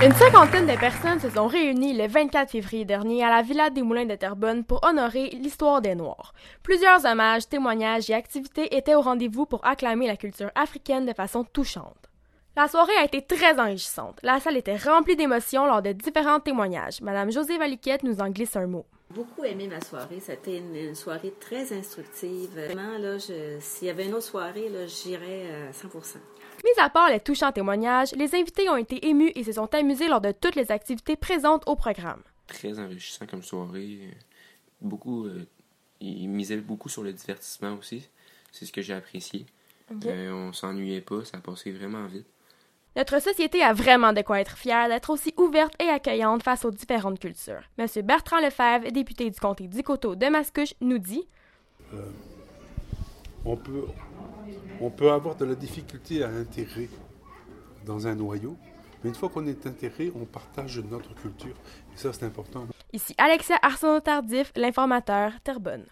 Une cinquantaine de personnes se sont réunies le 24 février dernier à la Villa des Moulins de Terrebonne pour honorer l'histoire des Noirs. Plusieurs hommages, témoignages et activités étaient au rendez-vous pour acclamer la culture africaine de façon touchante. La soirée a été très enrichissante. La salle était remplie d'émotions lors de différents témoignages. Madame José Valiquette nous en glisse un mot. Beaucoup aimé ma soirée. C'était une, soirée très instructive. Vraiment, là, s'il y avait une autre soirée, j'irais à 100 Mis à part les touchants témoignages, les invités ont été émus et se sont amusés lors de toutes les activités présentes au programme. Très enrichissant comme soirée. Beaucoup, euh, ils misaient beaucoup sur le divertissement aussi. C'est ce que j'ai apprécié. Euh, on s'ennuyait pas, ça passait vraiment vite. Notre société a vraiment de quoi être fière d'être aussi ouverte et accueillante face aux différentes cultures. Monsieur Bertrand Lefebvre, député du comté d'Icoto de Mascouche, nous dit euh, on, peut, on peut avoir de la difficulté à intégrer dans un noyau, mais une fois qu'on est intégré, on partage notre culture. Et ça, c'est important. Ici Alexia Arsenault-Tardif, l'informateur Terrebonne.